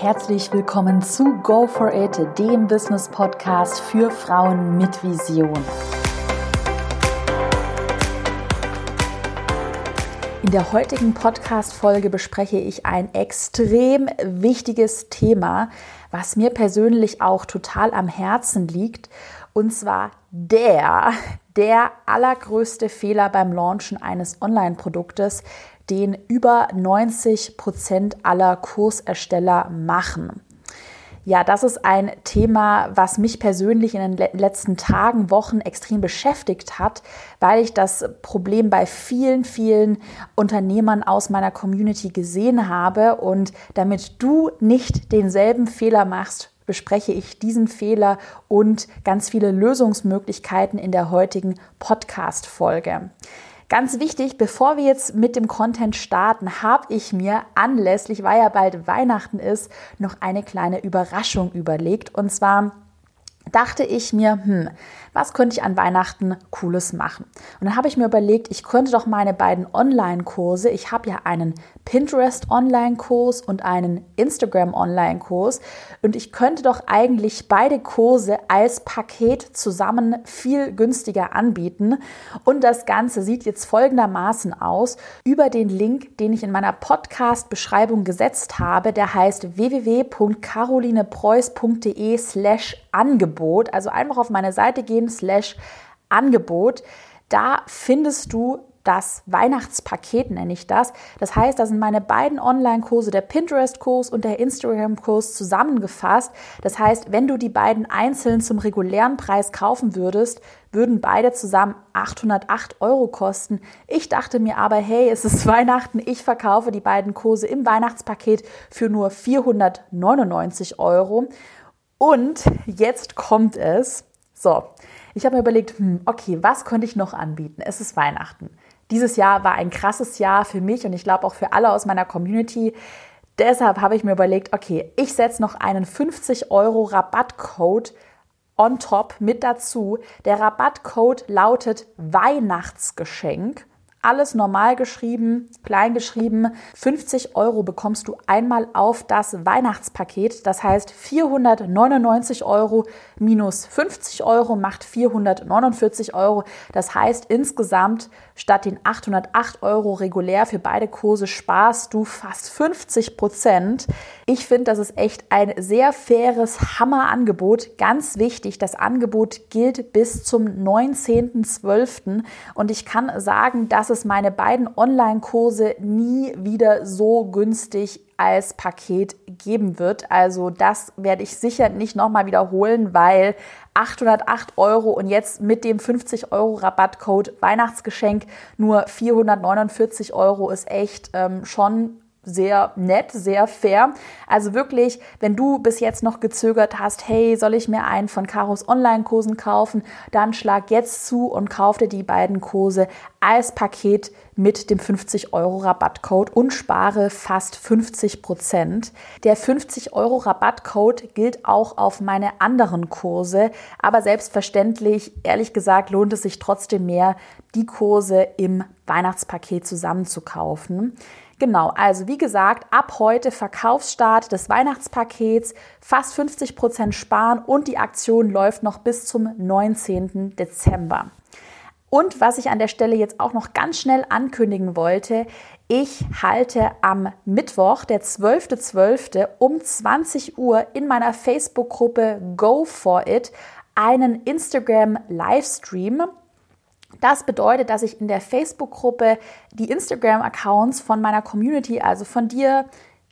Herzlich willkommen zu Go for It, dem Business Podcast für Frauen mit Vision. In der heutigen Podcast-Folge bespreche ich ein extrem wichtiges Thema, was mir persönlich auch total am Herzen liegt. Und zwar der, der allergrößte Fehler beim Launchen eines Online-Produktes, den über 90 Prozent aller Kursersteller machen. Ja, das ist ein Thema, was mich persönlich in den letzten Tagen, Wochen extrem beschäftigt hat, weil ich das Problem bei vielen, vielen Unternehmern aus meiner Community gesehen habe. Und damit du nicht denselben Fehler machst, bespreche ich diesen Fehler und ganz viele Lösungsmöglichkeiten in der heutigen Podcast-Folge. Ganz wichtig, bevor wir jetzt mit dem Content starten, habe ich mir anlässlich, weil ja bald Weihnachten ist, noch eine kleine Überraschung überlegt. Und zwar dachte ich mir, hm, was könnte ich an Weihnachten Cooles machen? Und dann habe ich mir überlegt, ich könnte doch meine beiden Online-Kurse, ich habe ja einen Pinterest Online-Kurs und einen Instagram Online-Kurs und ich könnte doch eigentlich beide Kurse als Paket zusammen viel günstiger anbieten. Und das Ganze sieht jetzt folgendermaßen aus. Über den Link, den ich in meiner Podcast-Beschreibung gesetzt habe, der heißt www.carolinepreuß.de slash Angebot. Also einfach auf meine Seite gehen, slash Angebot. Da findest du das Weihnachtspaket nenne ich das. Das heißt, da sind meine beiden Online-Kurse, der Pinterest-Kurs und der Instagram-Kurs zusammengefasst. Das heißt, wenn du die beiden einzeln zum regulären Preis kaufen würdest, würden beide zusammen 808 Euro kosten. Ich dachte mir aber, hey, es ist Weihnachten, ich verkaufe die beiden Kurse im Weihnachtspaket für nur 499 Euro. Und jetzt kommt es. So, ich habe mir überlegt, hm, okay, was könnte ich noch anbieten? Es ist Weihnachten. Dieses Jahr war ein krasses Jahr für mich und ich glaube auch für alle aus meiner Community. Deshalb habe ich mir überlegt, okay, ich setze noch einen 50 Euro Rabattcode on top mit dazu. Der Rabattcode lautet Weihnachtsgeschenk alles normal geschrieben, klein geschrieben. 50 Euro bekommst du einmal auf das Weihnachtspaket. Das heißt 499 Euro minus 50 Euro macht 449 Euro. Das heißt insgesamt statt den 808 Euro regulär für beide Kurse sparst du fast 50 Prozent. Ich finde, das ist echt ein sehr faires Hammerangebot. Ganz wichtig, das Angebot gilt bis zum 19.12. Und ich kann sagen, dass es meine beiden Online-Kurse nie wieder so günstig als Paket geben wird. Also das werde ich sicher nicht nochmal wiederholen, weil 808 Euro und jetzt mit dem 50 Euro Rabattcode Weihnachtsgeschenk nur 449 Euro ist echt ähm, schon sehr nett, sehr fair. Also wirklich, wenn du bis jetzt noch gezögert hast, hey, soll ich mir einen von Karos Online-Kursen kaufen, dann schlag jetzt zu und kauf dir die beiden Kurse als Paket mit dem 50 Euro Rabattcode und spare fast 50 Prozent. Der 50 Euro Rabattcode gilt auch auf meine anderen Kurse, aber selbstverständlich, ehrlich gesagt, lohnt es sich trotzdem mehr, die Kurse im Weihnachtspaket zusammenzukaufen. Genau, also wie gesagt, ab heute Verkaufsstart des Weihnachtspakets, fast 50 Prozent sparen und die Aktion läuft noch bis zum 19. Dezember. Und was ich an der Stelle jetzt auch noch ganz schnell ankündigen wollte, ich halte am Mittwoch, der 12.12. .12. um 20 Uhr in meiner Facebook-Gruppe Go for It einen Instagram-Livestream. Das bedeutet, dass ich in der Facebook-Gruppe die Instagram-Accounts von meiner Community, also von dir,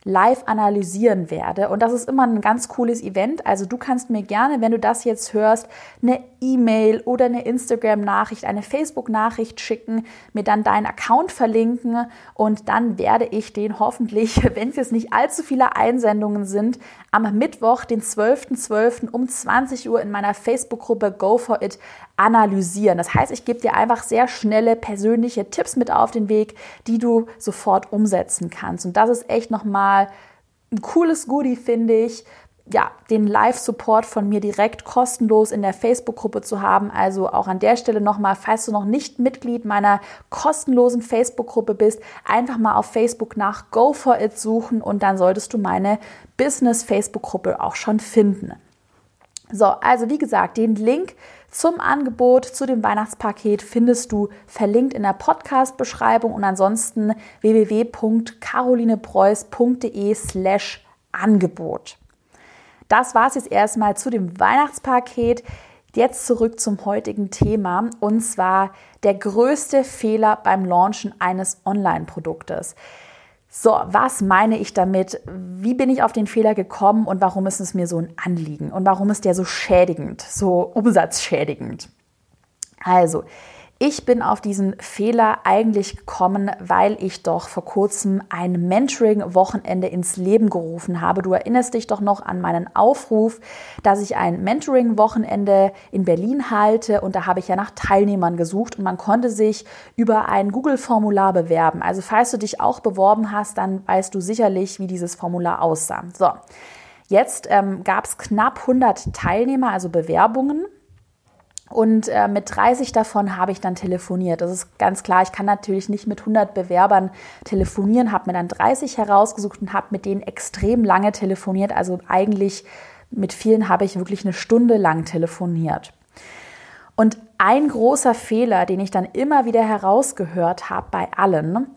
live analysieren werde. Und das ist immer ein ganz cooles Event. Also du kannst mir gerne, wenn du das jetzt hörst, eine E-Mail oder eine Instagram-Nachricht, eine Facebook-Nachricht schicken, mir dann deinen Account verlinken und dann werde ich den hoffentlich, wenn es jetzt nicht allzu viele Einsendungen sind, am Mittwoch, den 12.12. .12. um 20 Uhr in meiner Facebook-Gruppe Go for It analysieren. Das heißt, ich gebe dir einfach sehr schnelle persönliche Tipps mit auf den Weg, die du sofort umsetzen kannst. Und das ist echt nochmal ein cooles Goodie, finde ich, ja, den Live-Support von mir direkt kostenlos in der Facebook-Gruppe zu haben. Also auch an der Stelle nochmal, falls du noch nicht Mitglied meiner kostenlosen Facebook-Gruppe bist, einfach mal auf Facebook nach Go for It suchen und dann solltest du meine Business-Facebook-Gruppe auch schon finden. So, also wie gesagt, den Link zum Angebot, zu dem Weihnachtspaket findest du verlinkt in der Podcast-Beschreibung und ansonsten www.carolinepreuß.de slash Angebot. Das war es jetzt erstmal zu dem Weihnachtspaket. Jetzt zurück zum heutigen Thema und zwar der größte Fehler beim Launchen eines Online-Produktes. So, was meine ich damit? Wie bin ich auf den Fehler gekommen und warum ist es mir so ein Anliegen und warum ist der so schädigend, so umsatzschädigend? Also, ich bin auf diesen Fehler eigentlich gekommen, weil ich doch vor kurzem ein Mentoring-Wochenende ins Leben gerufen habe. Du erinnerst dich doch noch an meinen Aufruf, dass ich ein Mentoring-Wochenende in Berlin halte und da habe ich ja nach Teilnehmern gesucht und man konnte sich über ein Google-Formular bewerben. Also falls du dich auch beworben hast, dann weißt du sicherlich, wie dieses Formular aussah. So, jetzt ähm, gab es knapp 100 Teilnehmer, also Bewerbungen. Und äh, mit 30 davon habe ich dann telefoniert. Das ist ganz klar, ich kann natürlich nicht mit 100 Bewerbern telefonieren, habe mir dann 30 herausgesucht und habe mit denen extrem lange telefoniert. Also eigentlich mit vielen habe ich wirklich eine Stunde lang telefoniert. Und ein großer Fehler, den ich dann immer wieder herausgehört habe bei allen,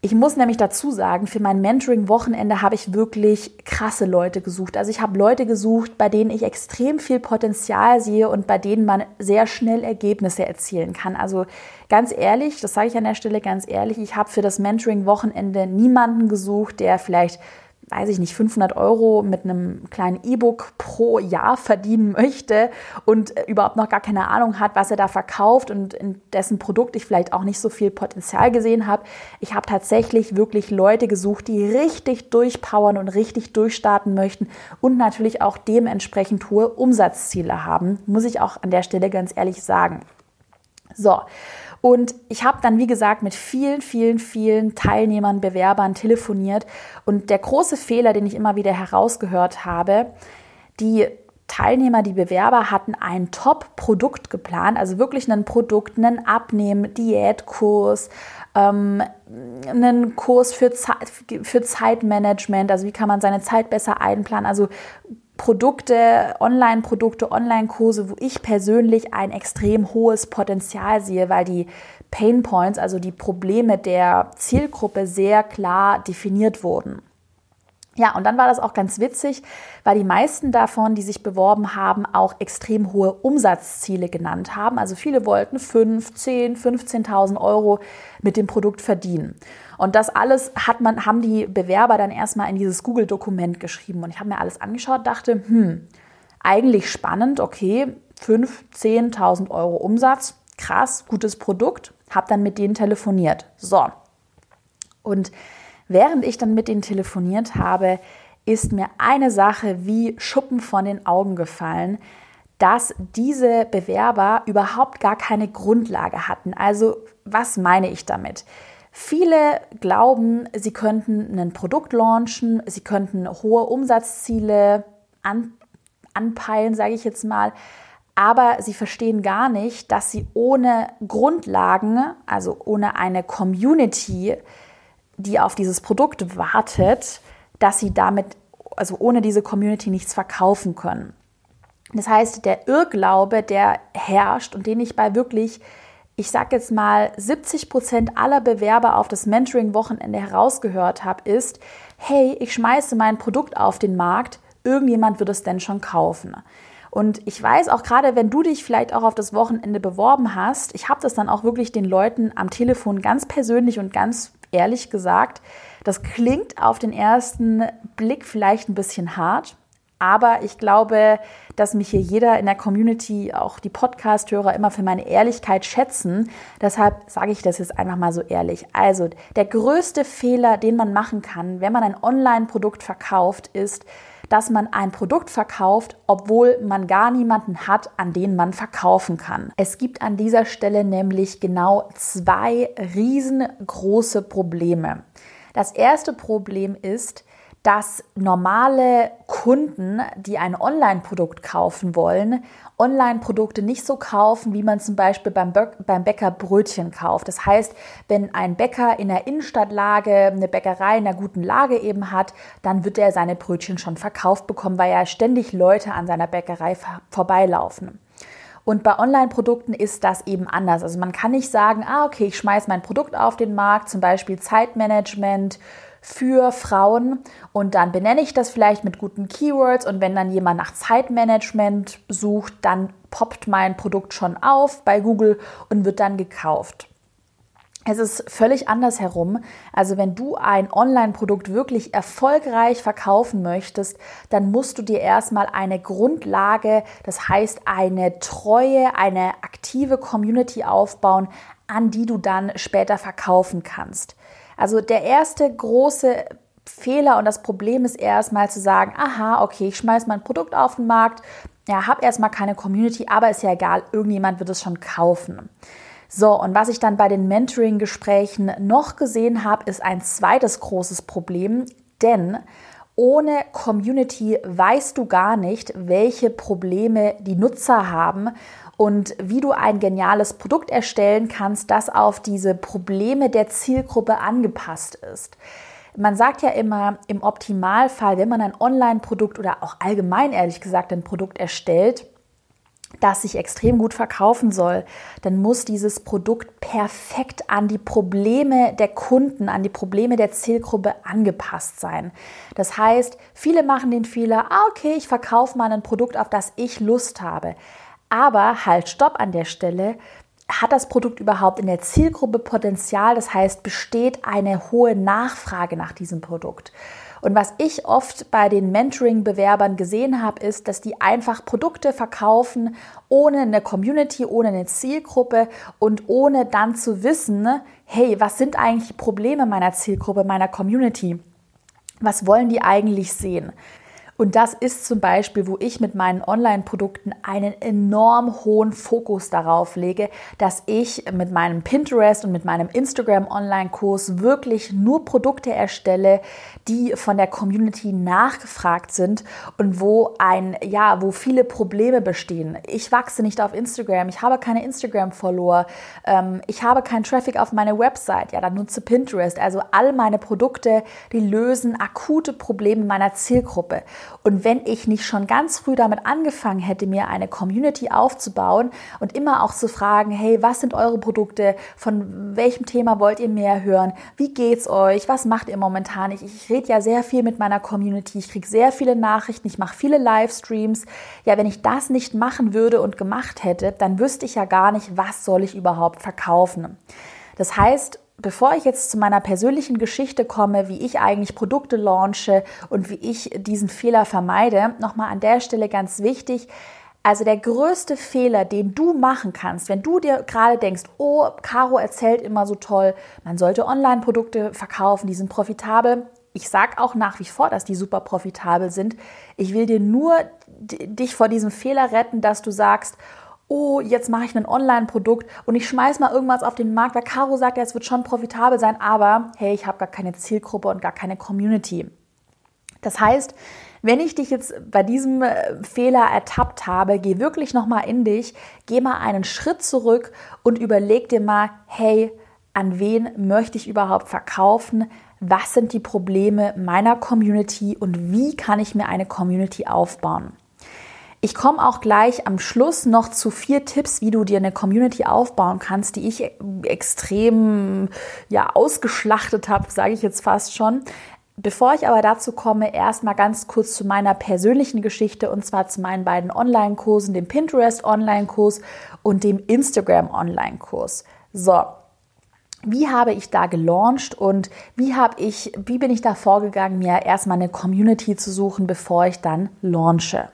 ich muss nämlich dazu sagen, für mein Mentoring-Wochenende habe ich wirklich krasse Leute gesucht. Also ich habe Leute gesucht, bei denen ich extrem viel Potenzial sehe und bei denen man sehr schnell Ergebnisse erzielen kann. Also ganz ehrlich, das sage ich an der Stelle ganz ehrlich, ich habe für das Mentoring-Wochenende niemanden gesucht, der vielleicht weiß ich nicht, 500 Euro mit einem kleinen E-Book pro Jahr verdienen möchte und äh, überhaupt noch gar keine Ahnung hat, was er da verkauft und in dessen Produkt ich vielleicht auch nicht so viel Potenzial gesehen habe. Ich habe tatsächlich wirklich Leute gesucht, die richtig durchpowern und richtig durchstarten möchten und natürlich auch dementsprechend hohe Umsatzziele haben, muss ich auch an der Stelle ganz ehrlich sagen. So, und ich habe dann, wie gesagt, mit vielen, vielen, vielen Teilnehmern, Bewerbern telefoniert. Und der große Fehler, den ich immer wieder herausgehört habe, die Teilnehmer, die Bewerber hatten ein Top-Produkt geplant, also wirklich ein Produkt, einen Abnehmen, Diätkurs, ähm, einen Kurs für, Zeit, für Zeitmanagement, also wie kann man seine Zeit besser einplanen, also Produkte, Online-Produkte, Online-Kurse, wo ich persönlich ein extrem hohes Potenzial sehe, weil die Pain Points, also die Probleme der Zielgruppe sehr klar definiert wurden. Ja, und dann war das auch ganz witzig, weil die meisten davon, die sich beworben haben, auch extrem hohe Umsatzziele genannt haben. Also viele wollten 5, 10, 15.000 Euro mit dem Produkt verdienen. Und das alles hat man, haben die Bewerber dann erstmal in dieses Google-Dokument geschrieben. Und ich habe mir alles angeschaut, dachte, hm, eigentlich spannend, okay, 5, 10.000 Euro Umsatz, krass, gutes Produkt, habe dann mit denen telefoniert. So. Und Während ich dann mit denen telefoniert habe, ist mir eine Sache wie Schuppen von den Augen gefallen, dass diese Bewerber überhaupt gar keine Grundlage hatten. Also was meine ich damit? Viele glauben, sie könnten ein Produkt launchen, sie könnten hohe Umsatzziele an, anpeilen, sage ich jetzt mal, aber sie verstehen gar nicht, dass sie ohne Grundlagen, also ohne eine Community, die auf dieses Produkt wartet, dass sie damit, also ohne diese Community nichts verkaufen können. Das heißt, der Irrglaube, der herrscht und den ich bei wirklich, ich sag jetzt mal, 70 Prozent aller Bewerber auf das Mentoring-Wochenende herausgehört habe, ist, hey, ich schmeiße mein Produkt auf den Markt, irgendjemand wird es denn schon kaufen. Und ich weiß auch gerade, wenn du dich vielleicht auch auf das Wochenende beworben hast, ich habe das dann auch wirklich den Leuten am Telefon ganz persönlich und ganz ehrlich gesagt, das klingt auf den ersten Blick vielleicht ein bisschen hart, aber ich glaube, dass mich hier jeder in der Community, auch die Podcast-Hörer, immer für meine Ehrlichkeit schätzen. Deshalb sage ich das jetzt einfach mal so ehrlich. Also, der größte Fehler, den man machen kann, wenn man ein Online-Produkt verkauft, ist, dass man ein Produkt verkauft, obwohl man gar niemanden hat, an den man verkaufen kann. Es gibt an dieser Stelle nämlich genau zwei riesengroße Probleme. Das erste Problem ist, dass normale Kunden, die ein Online-Produkt kaufen wollen, Online-Produkte nicht so kaufen, wie man zum Beispiel beim, beim Bäcker Brötchen kauft. Das heißt, wenn ein Bäcker in der Innenstadtlage eine Bäckerei in einer guten Lage eben hat, dann wird er seine Brötchen schon verkauft bekommen, weil ja ständig Leute an seiner Bäckerei vorbeilaufen. Und bei Online-Produkten ist das eben anders. Also man kann nicht sagen, ah, okay, ich schmeiße mein Produkt auf den Markt, zum Beispiel Zeitmanagement für Frauen und dann benenne ich das vielleicht mit guten Keywords und wenn dann jemand nach Zeitmanagement sucht, dann poppt mein Produkt schon auf bei Google und wird dann gekauft. Es ist völlig anders herum. Also wenn du ein Online-Produkt wirklich erfolgreich verkaufen möchtest, dann musst du dir erstmal eine Grundlage, das heißt eine treue, eine aktive Community aufbauen, an die du dann später verkaufen kannst. Also der erste große Fehler und das Problem ist erstmal zu sagen, aha, okay, ich schmeiß mein Produkt auf den Markt, ja, habe erstmal keine Community, aber ist ja egal, irgendjemand wird es schon kaufen. So, und was ich dann bei den Mentoring-Gesprächen noch gesehen habe, ist ein zweites großes Problem, denn ohne Community weißt du gar nicht, welche Probleme die Nutzer haben und wie du ein geniales Produkt erstellen kannst, das auf diese Probleme der Zielgruppe angepasst ist. Man sagt ja immer, im Optimalfall, wenn man ein Online-Produkt oder auch allgemein ehrlich gesagt ein Produkt erstellt, das sich extrem gut verkaufen soll, dann muss dieses Produkt perfekt an die Probleme der Kunden, an die Probleme der Zielgruppe angepasst sein. Das heißt, viele machen den Fehler, ah, okay, ich verkaufe mal ein Produkt, auf das ich Lust habe. Aber halt, stopp an der Stelle. Hat das Produkt überhaupt in der Zielgruppe Potenzial? Das heißt, besteht eine hohe Nachfrage nach diesem Produkt? Und was ich oft bei den Mentoring-Bewerbern gesehen habe, ist, dass die einfach Produkte verkaufen ohne eine Community, ohne eine Zielgruppe und ohne dann zu wissen, hey, was sind eigentlich die Probleme meiner Zielgruppe, meiner Community? Was wollen die eigentlich sehen? Und das ist zum Beispiel, wo ich mit meinen Online-Produkten einen enorm hohen Fokus darauf lege, dass ich mit meinem Pinterest und mit meinem Instagram-Online-Kurs wirklich nur Produkte erstelle, die von der Community nachgefragt sind und wo ein, ja, wo viele Probleme bestehen. Ich wachse nicht auf Instagram, ich habe keine Instagram-Follower, ähm, ich habe keinen Traffic auf meine Website, ja, dann nutze Pinterest. Also all meine Produkte, die lösen akute Probleme meiner Zielgruppe. Und wenn ich nicht schon ganz früh damit angefangen hätte, mir eine Community aufzubauen und immer auch zu fragen, hey, was sind eure Produkte? Von welchem Thema wollt ihr mehr hören? Wie geht's euch? Was macht ihr momentan? Ich, ich rede ja sehr viel mit meiner Community. Ich kriege sehr viele Nachrichten. Ich mache viele Livestreams. Ja, wenn ich das nicht machen würde und gemacht hätte, dann wüsste ich ja gar nicht, was soll ich überhaupt verkaufen. Das heißt, bevor ich jetzt zu meiner persönlichen Geschichte komme, wie ich eigentlich Produkte launche und wie ich diesen Fehler vermeide, nochmal an der Stelle ganz wichtig. Also der größte Fehler, den du machen kannst, wenn du dir gerade denkst, oh, Caro erzählt immer so toll, man sollte Online-Produkte verkaufen, die sind profitabel. Ich sage auch nach wie vor, dass die super profitabel sind. Ich will dir nur dich vor diesem Fehler retten, dass du sagst, oh, jetzt mache ich ein Online-Produkt und ich schmeiß mal irgendwas auf den Markt, weil Caro sagt ja, es wird schon profitabel sein, aber hey, ich habe gar keine Zielgruppe und gar keine Community. Das heißt, wenn ich dich jetzt bei diesem äh, Fehler ertappt habe, geh wirklich nochmal in dich, geh mal einen Schritt zurück und überleg dir mal, hey, an wen möchte ich überhaupt verkaufen? Was sind die Probleme meiner Community und wie kann ich mir eine Community aufbauen? Ich komme auch gleich am Schluss noch zu vier Tipps, wie du dir eine Community aufbauen kannst, die ich extrem ja ausgeschlachtet habe, sage ich jetzt fast schon. Bevor ich aber dazu komme, erstmal ganz kurz zu meiner persönlichen Geschichte und zwar zu meinen beiden Online-Kursen, dem Pinterest Online-Kurs und dem Instagram Online-Kurs. So, wie habe ich da gelauncht und wie habe ich, wie bin ich da vorgegangen, mir erstmal eine Community zu suchen, bevor ich dann launche?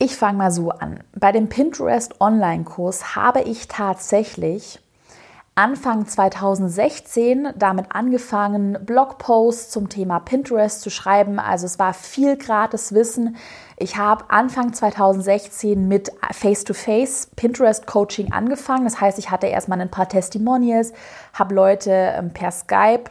Ich fange mal so an. Bei dem Pinterest Online-Kurs habe ich tatsächlich Anfang 2016 damit angefangen, Blogposts zum Thema Pinterest zu schreiben. Also es war viel gratis Wissen. Ich habe Anfang 2016 mit Face-to-Face Pinterest-Coaching angefangen. Das heißt, ich hatte erstmal ein paar Testimonials, habe Leute ähm, per Skype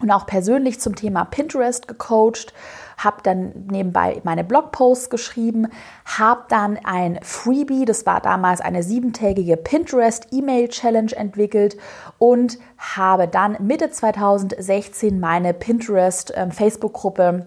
und auch persönlich zum Thema Pinterest gecoacht, habe dann nebenbei meine Blogposts geschrieben, habe dann ein Freebie, das war damals eine siebentägige Pinterest E-Mail Challenge entwickelt und habe dann Mitte 2016 meine Pinterest äh, Facebook Gruppe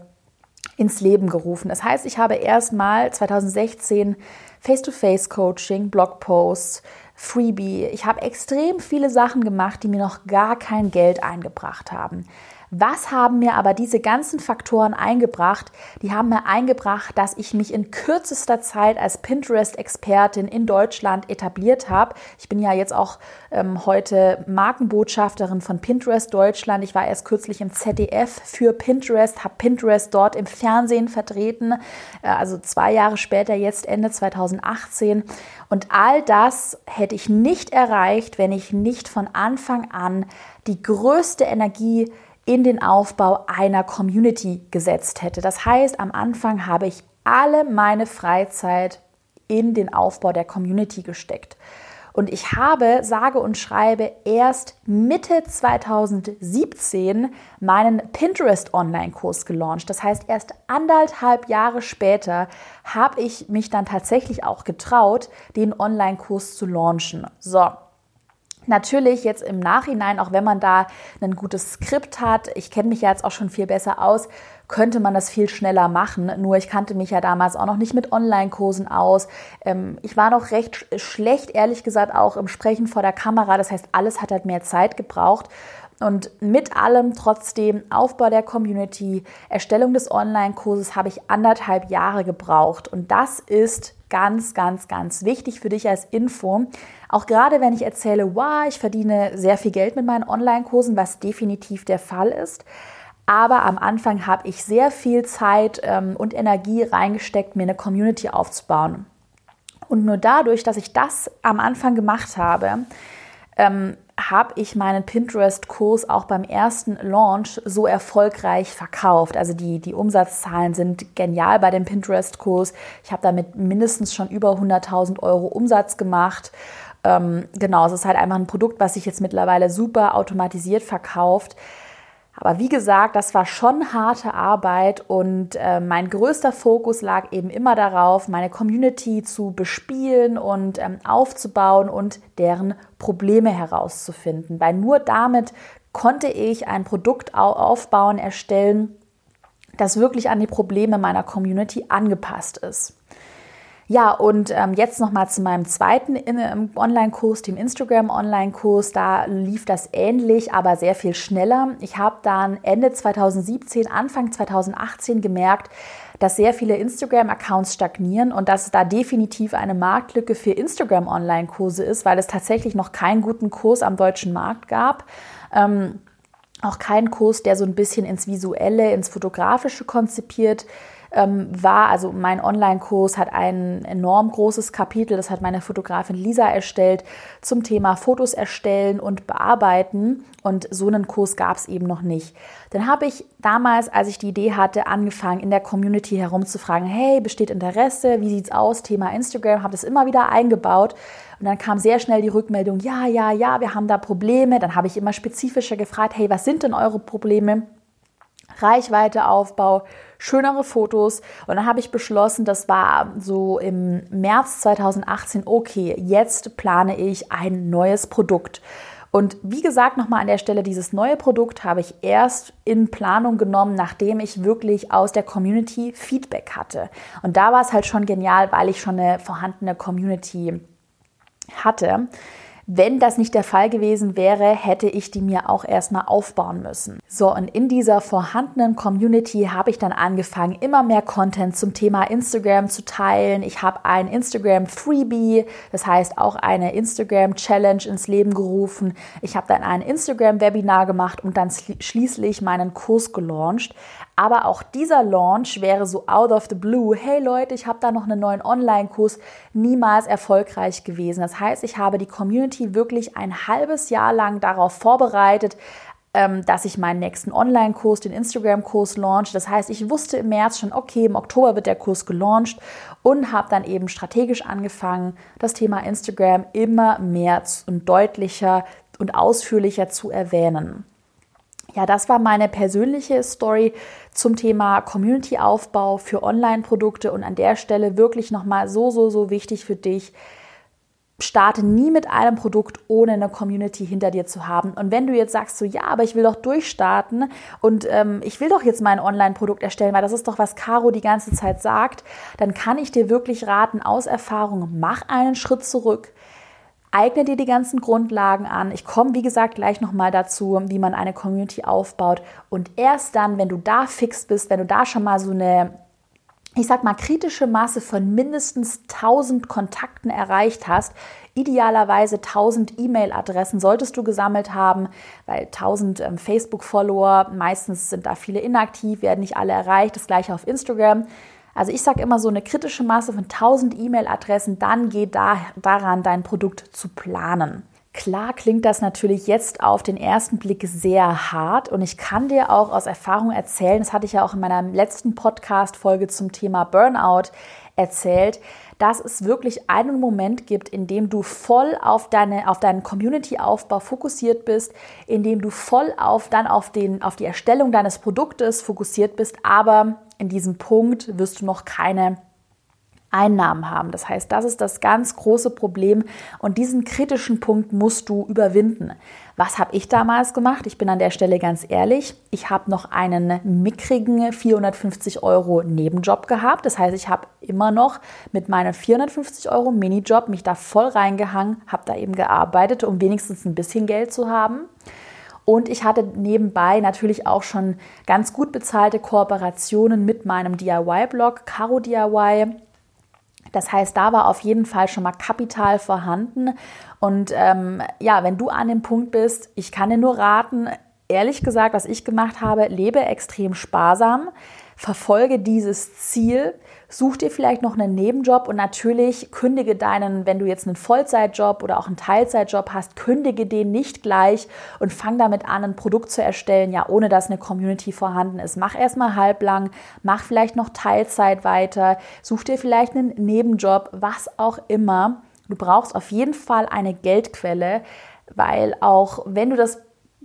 ins Leben gerufen. Das heißt, ich habe erstmal 2016 Face-to-Face-Coaching, Blogposts, Freebie. Ich habe extrem viele Sachen gemacht, die mir noch gar kein Geld eingebracht haben. Was haben mir aber diese ganzen Faktoren eingebracht? Die haben mir eingebracht, dass ich mich in kürzester Zeit als Pinterest-Expertin in Deutschland etabliert habe. Ich bin ja jetzt auch ähm, heute Markenbotschafterin von Pinterest Deutschland. Ich war erst kürzlich im ZDF für Pinterest, habe Pinterest dort im Fernsehen vertreten, äh, also zwei Jahre später, jetzt Ende 2018. Und all das hätte ich nicht erreicht, wenn ich nicht von Anfang an die größte Energie in den Aufbau einer Community gesetzt hätte. Das heißt, am Anfang habe ich alle meine Freizeit in den Aufbau der Community gesteckt. Und ich habe, sage und schreibe, erst Mitte 2017 meinen Pinterest Online-Kurs gelauncht. Das heißt, erst anderthalb Jahre später habe ich mich dann tatsächlich auch getraut, den Online-Kurs zu launchen. So, Natürlich jetzt im Nachhinein, auch wenn man da ein gutes Skript hat, ich kenne mich ja jetzt auch schon viel besser aus, könnte man das viel schneller machen. Nur ich kannte mich ja damals auch noch nicht mit Online-Kursen aus. Ähm, ich war noch recht schlecht, ehrlich gesagt, auch im Sprechen vor der Kamera. Das heißt, alles hat halt mehr Zeit gebraucht. Und mit allem trotzdem Aufbau der Community, Erstellung des Online-Kurses habe ich anderthalb Jahre gebraucht. Und das ist ganz, ganz, ganz wichtig für dich als Info. Auch gerade wenn ich erzähle, wow, ich verdiene sehr viel Geld mit meinen Online-Kursen, was definitiv der Fall ist. Aber am Anfang habe ich sehr viel Zeit ähm, und Energie reingesteckt, mir eine Community aufzubauen. Und nur dadurch, dass ich das am Anfang gemacht habe, ähm, habe ich meinen Pinterest-Kurs auch beim ersten Launch so erfolgreich verkauft. Also die, die Umsatzzahlen sind genial bei dem Pinterest-Kurs. Ich habe damit mindestens schon über 100.000 Euro Umsatz gemacht. Ähm, genau, es ist halt einfach ein Produkt, was sich jetzt mittlerweile super automatisiert verkauft. Aber wie gesagt, das war schon harte Arbeit und äh, mein größter Fokus lag eben immer darauf, meine Community zu bespielen und ähm, aufzubauen und deren Probleme herauszufinden. Weil nur damit konnte ich ein Produkt aufbauen, erstellen, das wirklich an die Probleme meiner Community angepasst ist. Ja, und ähm, jetzt nochmal zu meinem zweiten ähm, Online-Kurs, dem Instagram-Online-Kurs. Da lief das ähnlich, aber sehr viel schneller. Ich habe dann Ende 2017, Anfang 2018 gemerkt, dass sehr viele Instagram-Accounts stagnieren und dass da definitiv eine Marktlücke für Instagram-Online-Kurse ist, weil es tatsächlich noch keinen guten Kurs am deutschen Markt gab. Ähm, auch keinen Kurs, der so ein bisschen ins Visuelle, ins Fotografische konzipiert ähm, war. Also mein Online-Kurs hat ein enorm großes Kapitel, das hat meine Fotografin Lisa erstellt, zum Thema Fotos erstellen und bearbeiten. Und so einen Kurs gab es eben noch nicht. Dann habe ich damals, als ich die Idee hatte, angefangen, in der Community herumzufragen, hey, besteht Interesse, wie sieht's aus, Thema Instagram, habe das immer wieder eingebaut. Und dann kam sehr schnell die Rückmeldung, ja, ja, ja, wir haben da Probleme. Dann habe ich immer spezifischer gefragt, hey, was sind denn eure Probleme? Reichweiteaufbau, schönere Fotos. Und dann habe ich beschlossen, das war so im März 2018, okay, jetzt plane ich ein neues Produkt. Und wie gesagt, nochmal an der Stelle, dieses neue Produkt habe ich erst in Planung genommen, nachdem ich wirklich aus der Community Feedback hatte. Und da war es halt schon genial, weil ich schon eine vorhandene Community hatte. Wenn das nicht der Fall gewesen wäre, hätte ich die mir auch erstmal aufbauen müssen. So, und in dieser vorhandenen Community habe ich dann angefangen, immer mehr Content zum Thema Instagram zu teilen. Ich habe ein Instagram Freebie, das heißt auch eine Instagram Challenge ins Leben gerufen. Ich habe dann ein Instagram Webinar gemacht und dann schließlich meinen Kurs gelauncht. Aber auch dieser Launch wäre so out of the blue. Hey Leute, ich habe da noch einen neuen Online-Kurs, niemals erfolgreich gewesen. Das heißt, ich habe die Community wirklich ein halbes Jahr lang darauf vorbereitet, ähm, dass ich meinen nächsten Online-Kurs, den Instagram-Kurs launche. Das heißt, ich wusste im März schon, okay, im Oktober wird der Kurs gelauncht und habe dann eben strategisch angefangen, das Thema Instagram immer mehr und deutlicher und ausführlicher zu erwähnen. Ja, das war meine persönliche Story zum Thema Community-Aufbau für Online-Produkte und an der Stelle wirklich nochmal so, so, so wichtig für dich. Starte nie mit einem Produkt, ohne eine Community hinter dir zu haben. Und wenn du jetzt sagst, so ja, aber ich will doch durchstarten und ähm, ich will doch jetzt mein Online-Produkt erstellen, weil das ist doch, was Caro die ganze Zeit sagt, dann kann ich dir wirklich raten, aus Erfahrung, mach einen Schritt zurück Eigne dir die ganzen Grundlagen an. Ich komme, wie gesagt, gleich nochmal dazu, wie man eine Community aufbaut. Und erst dann, wenn du da fix bist, wenn du da schon mal so eine, ich sag mal, kritische Masse von mindestens 1000 Kontakten erreicht hast, idealerweise 1000 E-Mail-Adressen solltest du gesammelt haben, weil 1000 ähm, Facebook-Follower, meistens sind da viele inaktiv, werden nicht alle erreicht. Das gleiche auf Instagram. Also ich sage immer so eine kritische Masse von 1000 E-Mail-Adressen, dann geht da, daran, dein Produkt zu planen. Klar klingt das natürlich jetzt auf den ersten Blick sehr hart und ich kann dir auch aus Erfahrung erzählen, das hatte ich ja auch in meiner letzten Podcast-Folge zum Thema Burnout erzählt, dass es wirklich einen Moment gibt, in dem du voll auf, deine, auf deinen Community-Aufbau fokussiert bist, in dem du voll auf, dann auf, den, auf die Erstellung deines Produktes fokussiert bist, aber in diesem Punkt wirst du noch keine Einnahmen haben. Das heißt, das ist das ganz große Problem und diesen kritischen Punkt musst du überwinden. Was habe ich damals gemacht? Ich bin an der Stelle ganz ehrlich. Ich habe noch einen mickrigen 450 Euro Nebenjob gehabt. Das heißt, ich habe immer noch mit meinem 450 Euro Minijob mich da voll reingehangen, habe da eben gearbeitet, um wenigstens ein bisschen Geld zu haben. Und ich hatte nebenbei natürlich auch schon ganz gut bezahlte Kooperationen mit meinem DIY-Blog Caro DIY. Das heißt, da war auf jeden Fall schon mal Kapital vorhanden. Und ähm, ja, wenn du an dem Punkt bist, ich kann dir nur raten, ehrlich gesagt, was ich gemacht habe, lebe extrem sparsam, verfolge dieses Ziel, Such dir vielleicht noch einen Nebenjob und natürlich kündige deinen, wenn du jetzt einen Vollzeitjob oder auch einen Teilzeitjob hast, kündige den nicht gleich und fang damit an, ein Produkt zu erstellen, ja, ohne dass eine Community vorhanden ist. Mach erstmal halblang, mach vielleicht noch Teilzeit weiter, such dir vielleicht einen Nebenjob, was auch immer. Du brauchst auf jeden Fall eine Geldquelle, weil auch wenn du das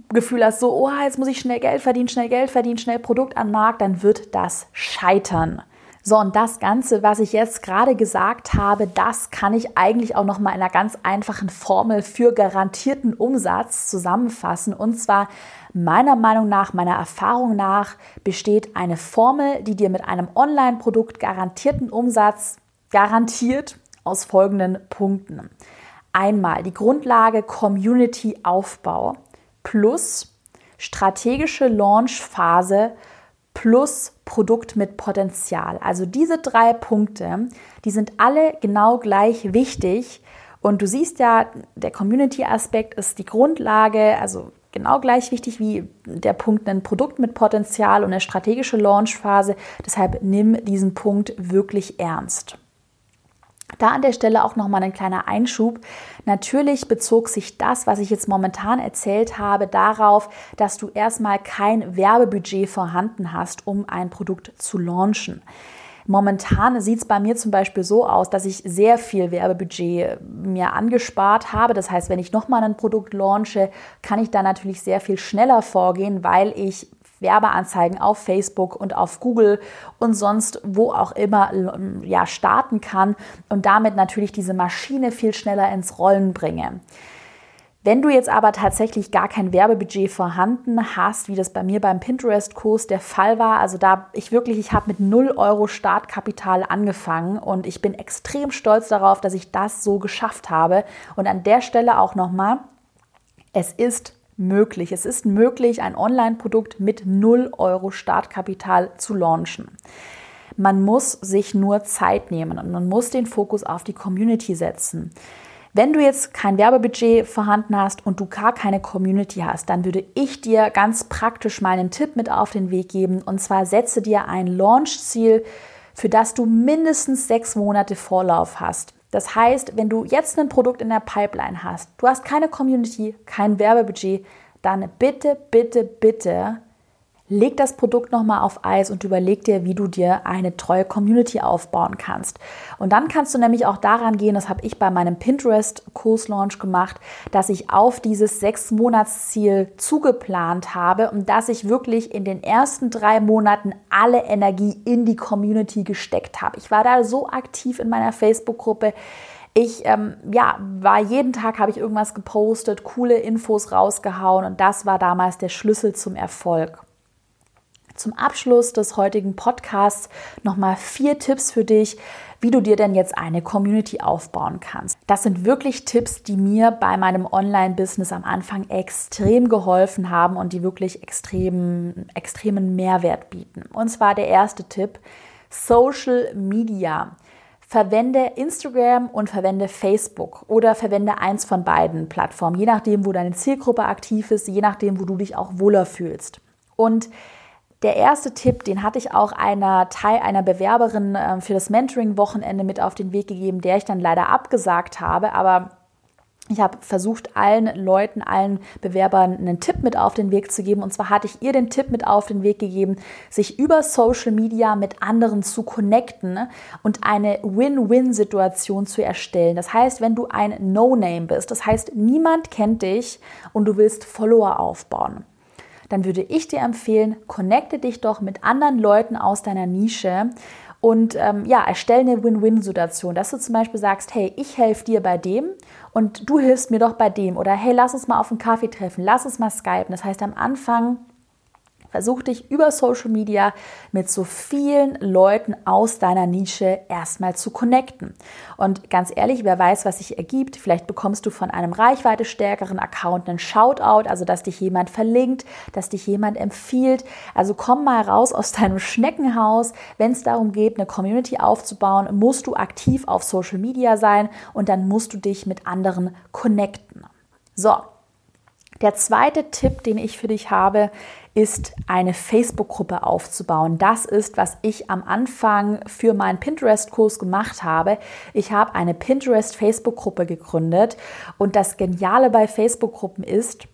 Gefühl hast, so, oh, jetzt muss ich schnell Geld verdienen, schnell Geld verdienen, schnell Produkt an Markt, dann wird das scheitern. So, und das Ganze, was ich jetzt gerade gesagt habe, das kann ich eigentlich auch noch mal in einer ganz einfachen Formel für garantierten Umsatz zusammenfassen. Und zwar meiner Meinung nach, meiner Erfahrung nach, besteht eine Formel, die dir mit einem Online-Produkt garantierten Umsatz garantiert aus folgenden Punkten. Einmal die Grundlage Community-Aufbau plus strategische Launch-Phase plus Produkt mit Potenzial. Also diese drei Punkte, die sind alle genau gleich wichtig. Und du siehst ja, der Community-Aspekt ist die Grundlage, also genau gleich wichtig wie der Punkt ein Produkt mit Potenzial und eine strategische Launchphase. Deshalb nimm diesen Punkt wirklich ernst. Da an der Stelle auch nochmal ein kleiner Einschub. Natürlich bezog sich das, was ich jetzt momentan erzählt habe, darauf, dass du erstmal kein Werbebudget vorhanden hast, um ein Produkt zu launchen. Momentan sieht es bei mir zum Beispiel so aus, dass ich sehr viel Werbebudget mir angespart habe. Das heißt, wenn ich nochmal ein Produkt launche, kann ich da natürlich sehr viel schneller vorgehen, weil ich Werbeanzeigen auf Facebook und auf Google und sonst wo auch immer ja, starten kann und damit natürlich diese Maschine viel schneller ins Rollen bringe. Wenn du jetzt aber tatsächlich gar kein Werbebudget vorhanden hast, wie das bei mir beim Pinterest-Kurs der Fall war, also da ich wirklich, ich habe mit 0 Euro Startkapital angefangen und ich bin extrem stolz darauf, dass ich das so geschafft habe. Und an der Stelle auch nochmal, es ist möglich. Es ist möglich, ein Online-Produkt mit 0 Euro Startkapital zu launchen. Man muss sich nur Zeit nehmen und man muss den Fokus auf die Community setzen. Wenn du jetzt kein Werbebudget vorhanden hast und du gar keine Community hast, dann würde ich dir ganz praktisch meinen Tipp mit auf den Weg geben. Und zwar setze dir ein Launch-Ziel, für das du mindestens sechs Monate Vorlauf hast. Das heißt, wenn du jetzt ein Produkt in der Pipeline hast, du hast keine Community, kein Werbebudget, dann bitte, bitte, bitte leg das Produkt nochmal auf Eis und überleg dir, wie du dir eine treue Community aufbauen kannst. Und dann kannst du nämlich auch daran gehen, das habe ich bei meinem Pinterest-Kurslaunch gemacht, dass ich auf dieses Sechs-Monats-Ziel zugeplant habe und dass ich wirklich in den ersten drei Monaten alle Energie in die Community gesteckt habe. Ich war da so aktiv in meiner Facebook-Gruppe. Ich ähm, ja, war jeden Tag habe ich irgendwas gepostet, coole Infos rausgehauen und das war damals der Schlüssel zum Erfolg. Zum Abschluss des heutigen Podcasts nochmal vier Tipps für dich, wie du dir denn jetzt eine Community aufbauen kannst. Das sind wirklich Tipps, die mir bei meinem Online-Business am Anfang extrem geholfen haben und die wirklich extrem, extremen Mehrwert bieten. Und zwar der erste Tipp, Social Media. Verwende Instagram und verwende Facebook oder verwende eins von beiden Plattformen, je nachdem, wo deine Zielgruppe aktiv ist, je nachdem, wo du dich auch wohler fühlst. Und der erste Tipp, den hatte ich auch einer Teil einer Bewerberin ähm, für das Mentoring-Wochenende mit auf den Weg gegeben, der ich dann leider abgesagt habe, aber ich habe versucht, allen Leuten, allen Bewerbern einen Tipp mit auf den Weg zu geben. Und zwar hatte ich ihr den Tipp mit auf den Weg gegeben, sich über Social Media mit anderen zu connecten und eine Win-Win-Situation zu erstellen. Das heißt, wenn du ein No-Name bist, das heißt, niemand kennt dich und du willst Follower aufbauen dann würde ich dir empfehlen, connecte dich doch mit anderen Leuten aus deiner Nische und ähm, ja, erstelle eine Win-Win-Situation, dass du zum Beispiel sagst, hey, ich helfe dir bei dem und du hilfst mir doch bei dem oder hey, lass uns mal auf einen Kaffee treffen, lass uns mal skypen. Das heißt, am Anfang Versuch dich über Social Media mit so vielen Leuten aus deiner Nische erstmal zu connecten. Und ganz ehrlich, wer weiß, was sich ergibt, vielleicht bekommst du von einem reichweitestärkeren Account einen Shoutout, also dass dich jemand verlinkt, dass dich jemand empfiehlt. Also komm mal raus aus deinem Schneckenhaus. Wenn es darum geht, eine Community aufzubauen, musst du aktiv auf Social Media sein und dann musst du dich mit anderen connecten. So, der zweite Tipp, den ich für dich habe, ist eine Facebook-Gruppe aufzubauen. Das ist, was ich am Anfang für meinen Pinterest-Kurs gemacht habe. Ich habe eine Pinterest-Facebook-Gruppe gegründet und das Geniale bei Facebook-Gruppen ist,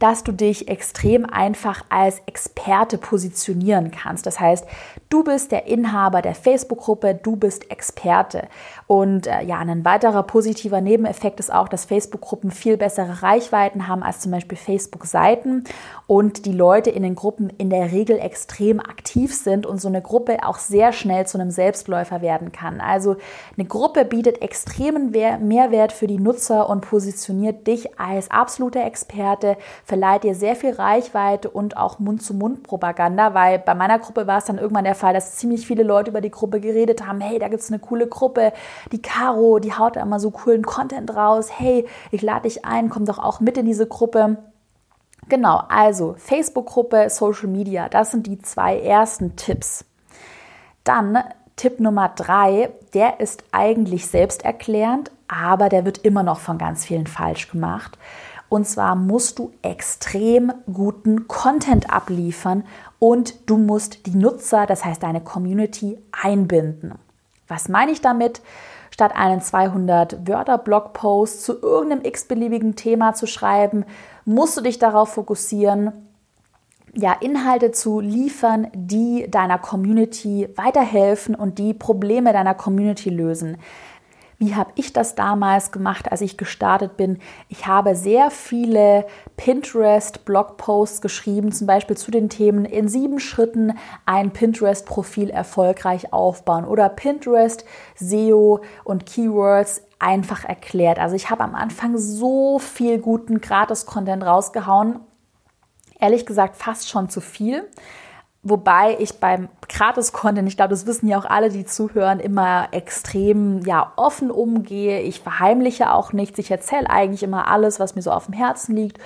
dass du dich extrem einfach als Experte positionieren kannst. Das heißt, du bist der Inhaber der Facebook-Gruppe, du bist Experte. Und äh, ja, ein weiterer positiver Nebeneffekt ist auch, dass Facebook-Gruppen viel bessere Reichweiten haben als zum Beispiel Facebook-Seiten und die Leute in den Gruppen in der Regel extrem aktiv sind und so eine Gruppe auch sehr schnell zu einem Selbstläufer werden kann. Also eine Gruppe bietet extremen Mehrwert für die Nutzer und positioniert dich als absoluter Experte verleiht dir sehr viel Reichweite und auch Mund-zu-Mund-Propaganda, weil bei meiner Gruppe war es dann irgendwann der Fall, dass ziemlich viele Leute über die Gruppe geredet haben, hey, da gibt es eine coole Gruppe, die Caro, die haut da immer so coolen Content raus, hey, ich lade dich ein, komm doch auch mit in diese Gruppe. Genau, also Facebook-Gruppe, Social Media, das sind die zwei ersten Tipps. Dann Tipp Nummer drei, der ist eigentlich selbsterklärend, aber der wird immer noch von ganz vielen falsch gemacht. Und zwar musst du extrem guten Content abliefern und du musst die Nutzer, das heißt deine Community, einbinden. Was meine ich damit? Statt einen 200 Wörter Blogpost zu irgendeinem x-beliebigen Thema zu schreiben, musst du dich darauf fokussieren, ja, Inhalte zu liefern, die deiner Community weiterhelfen und die Probleme deiner Community lösen. Wie habe ich das damals gemacht, als ich gestartet bin? Ich habe sehr viele Pinterest-Blogposts geschrieben, zum Beispiel zu den Themen in sieben Schritten ein Pinterest-Profil erfolgreich aufbauen oder Pinterest, SEO und Keywords einfach erklärt. Also ich habe am Anfang so viel guten Gratis-Content rausgehauen. Ehrlich gesagt fast schon zu viel. Wobei ich beim Gratis-Content, ich glaube, das wissen ja auch alle, die zuhören, immer extrem ja, offen umgehe. Ich verheimliche auch nichts. Ich erzähle eigentlich immer alles, was mir so auf dem Herzen liegt,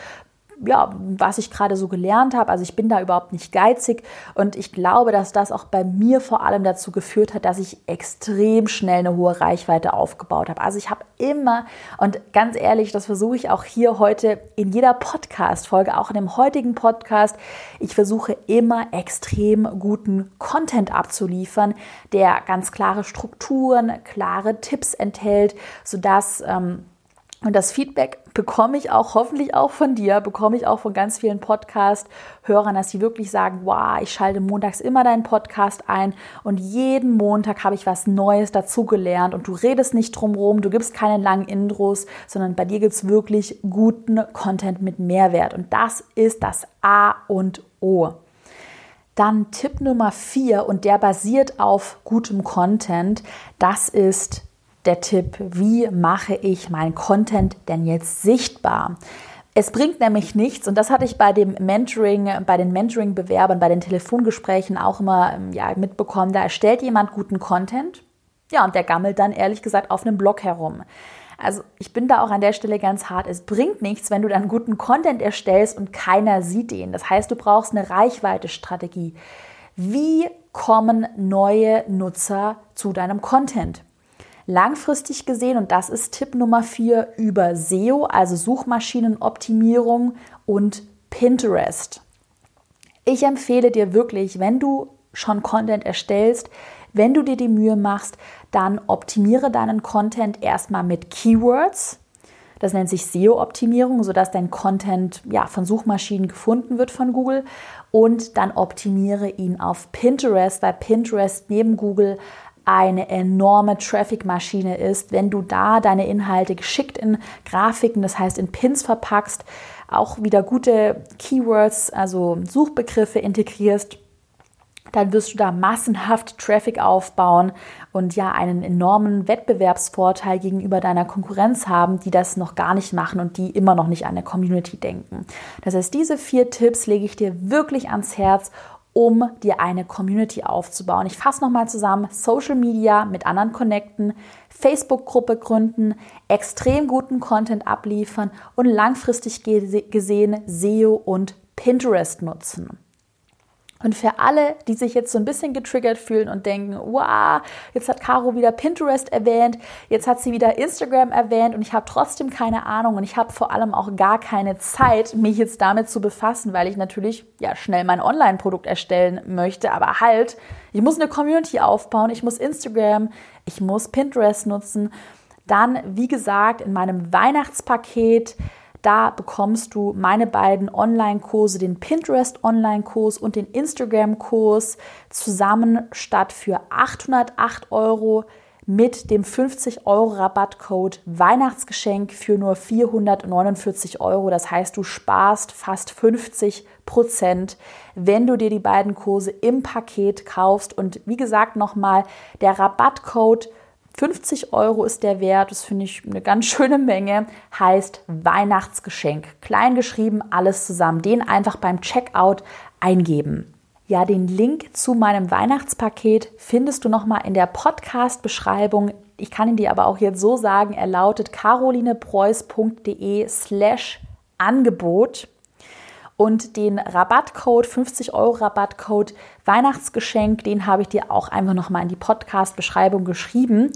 ja, was ich gerade so gelernt habe. Also ich bin da überhaupt nicht geizig und ich glaube, dass das auch bei mir vor allem dazu geführt hat, dass ich extrem schnell eine hohe Reichweite aufgebaut habe. Also ich habe immer und ganz ehrlich, das versuche ich auch hier heute in jeder Podcast-Folge, auch in dem heutigen Podcast. Ich versuche immer extrem guten Content abzuliefern, der ganz klare Strukturen, klare Tipps enthält, sodass ähm, Und das Feedback bekomme ich auch, hoffentlich auch von dir, bekomme ich auch von ganz vielen Podcast-Hörern, dass sie wirklich sagen, wow, ich schalte montags immer deinen Podcast ein und jeden Montag habe ich was Neues dazugelernt und du redest nicht drumherum, du gibst keine langen Intros, sondern bei dir gibt es wirklich guten Content mit Mehrwert. Und das ist das A und O. Dann Tipp Nummer vier und der basiert auf gutem Content. Das ist der Tipp, wie mache ich meinen Content denn jetzt sichtbar? Es bringt nämlich nichts, und das hatte ich bei dem Mentoring, bei den Mentoring-Bewerbern, bei den Telefongesprächen auch immer ähm, ja, mitbekommen. Da erstellt jemand guten Content, ja, und der gammelt dann ehrlich gesagt auf einem Blog herum. Also ich bin da auch an der Stelle ganz hart. Es bringt nichts, wenn du dann guten Content erstellst und keiner sieht den. Das heißt, du brauchst eine Reichweite-Strategie. Wie kommen neue Nutzer zu deinem Content? Langfristig gesehen, und das ist Tipp Nummer vier, über SEO, also Suchmaschinenoptimierung und Pinterest. Ich empfehle dir wirklich, wenn du schon Content erstellst, wenn du dir die Mühe machst, dann optimiere deinen Content erstmal mit Keywords. Das nennt sich SEO-Optimierung, sodass dein Content ja, von Suchmaschinen gefunden wird von Google. Und dann optimiere ihn auf Pinterest, weil Pinterest neben Google eine enorme Traffic-Maschine ist, wenn du da deine Inhalte geschickt in Grafiken, das heißt in Pins verpackst, auch wieder gute Keywords, also Suchbegriffe integrierst, dann wirst du da massenhaft Traffic aufbauen und ja einen enormen Wettbewerbsvorteil gegenüber deiner Konkurrenz haben, die das noch gar nicht machen und die immer noch nicht an der Community denken. Das heißt, diese vier Tipps lege ich dir wirklich ans Herz, um dir eine Community aufzubauen. Ich fasse nochmal zusammen, Social Media mit anderen connecten, Facebook-Gruppe gründen, extrem guten Content abliefern und langfristig gesehen SEO und Pinterest nutzen. Und für alle, die sich jetzt so ein bisschen getriggert fühlen und denken, wow, jetzt hat Caro wieder Pinterest erwähnt, jetzt hat sie wieder Instagram erwähnt und ich habe trotzdem keine Ahnung und ich habe vor allem auch gar keine Zeit, mich jetzt damit zu befassen, weil ich natürlich ja schnell mein Online-Produkt erstellen möchte, aber halt, ich muss eine Community aufbauen, ich muss Instagram, ich muss Pinterest nutzen. Dann, wie gesagt, in meinem Weihnachtspaket da bekommst du meine beiden Online-Kurse, den Pinterest Online-Kurs und den Instagram-Kurs zusammen statt für 808 Euro mit dem 50 Euro Rabattcode Weihnachtsgeschenk für nur 449 Euro. Das heißt, du sparst fast 50 Prozent, wenn du dir die beiden Kurse im Paket kaufst. Und wie gesagt, nochmal, der Rabattcode 50 Euro ist der Wert, das finde ich eine ganz schöne Menge, heißt Weihnachtsgeschenk. Klein geschrieben, alles zusammen. Den einfach beim Checkout eingeben. Ja, den Link zu meinem Weihnachtspaket findest du nochmal in der Podcast-Beschreibung. Ich kann ihn dir aber auch jetzt so sagen, er lautet carolinepreuß.de slash Angebot und den Rabattcode, 50 Euro Rabattcode Weihnachtsgeschenk, den habe ich dir auch einfach nochmal in die Podcast-Beschreibung geschrieben.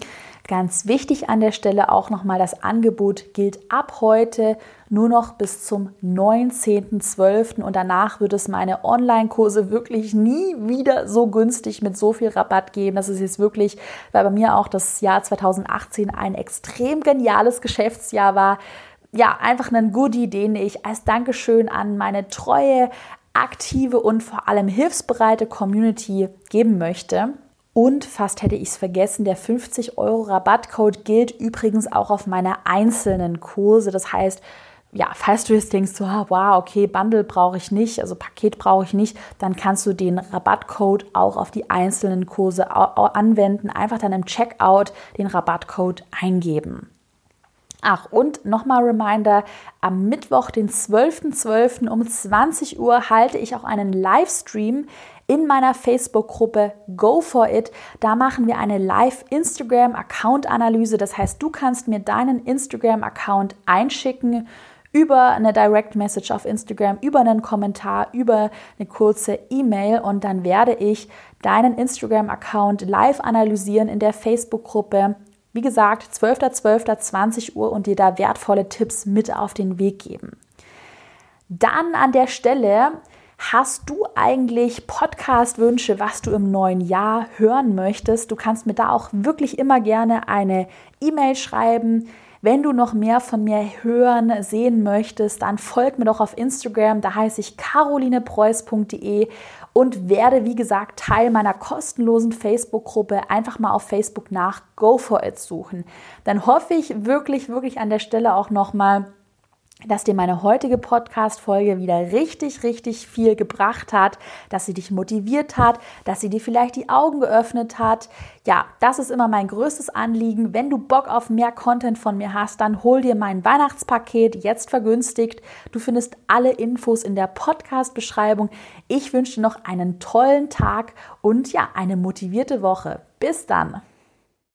Ganz wichtig an der Stelle auch nochmal, das Angebot gilt ab heute nur noch bis zum 19.12. und danach wird es meine Online-Kurse wirklich nie wieder so günstig mit so viel Rabatt geben. Das ist jetzt wirklich, weil bei mir auch das Jahr 2018 ein extrem geniales Geschäftsjahr war ja, einfach einen Goodie, den ich als Dankeschön an meine treue, aktive und vor allem hilfsbereite Community geben möchte. Und fast hätte ich es vergessen, der 50 Euro Rabattcode gilt übrigens auch auf meine einzelnen Kurse. Das heißt, ja, falls du jetzt denkst, so, ah, wow, okay, Bundle brauche ich nicht, also Paket brauche ich nicht, dann kannst du den Rabattcode auch auf die einzelnen Kurse anwenden. Einfach dann im Checkout den Rabattcode eingeben. Ach, und nochmal Reminder, am Mittwoch, den 12.12. .12. um 20 Uhr halte ich auch einen Livestream in meiner Facebook-Gruppe Go for It. Da machen wir eine Live-Instagram-Account-Analyse. Das heißt, du kannst mir deinen Instagram-Account einschicken über eine Direct Message auf Instagram, über einen Kommentar, über eine kurze E-Mail und dann werde ich deinen Instagram-Account live analysieren in der Facebook-Gruppe wie gesagt, 12.12.20 Uhr und dir da wertvolle Tipps mit auf den Weg geben. Dann an der Stelle Hast du eigentlich Podcast-Wünsche, was du im neuen Jahr hören möchtest? Du kannst mir da auch wirklich immer gerne eine E-Mail schreiben. Wenn du noch mehr von mir hören, sehen möchtest, dann folg mir doch auf Instagram. Da heiße ich carolinepreuß.de und werde, wie gesagt, Teil meiner kostenlosen Facebook-Gruppe. Einfach mal auf Facebook nach Go for It suchen. Dann hoffe ich wirklich, wirklich an der Stelle auch nochmal, dass dir meine heutige Podcast-Folge wieder richtig, richtig viel gebracht hat, dass sie dich motiviert hat, dass sie dir vielleicht die Augen geöffnet hat. Ja, das ist immer mein größtes Anliegen. Wenn du Bock auf mehr Content von mir hast, dann hol dir mein Weihnachtspaket jetzt vergünstigt. Du findest alle Infos in der Podcast-Beschreibung. Ich wünsche dir noch einen tollen Tag und ja, eine motivierte Woche. Bis dann!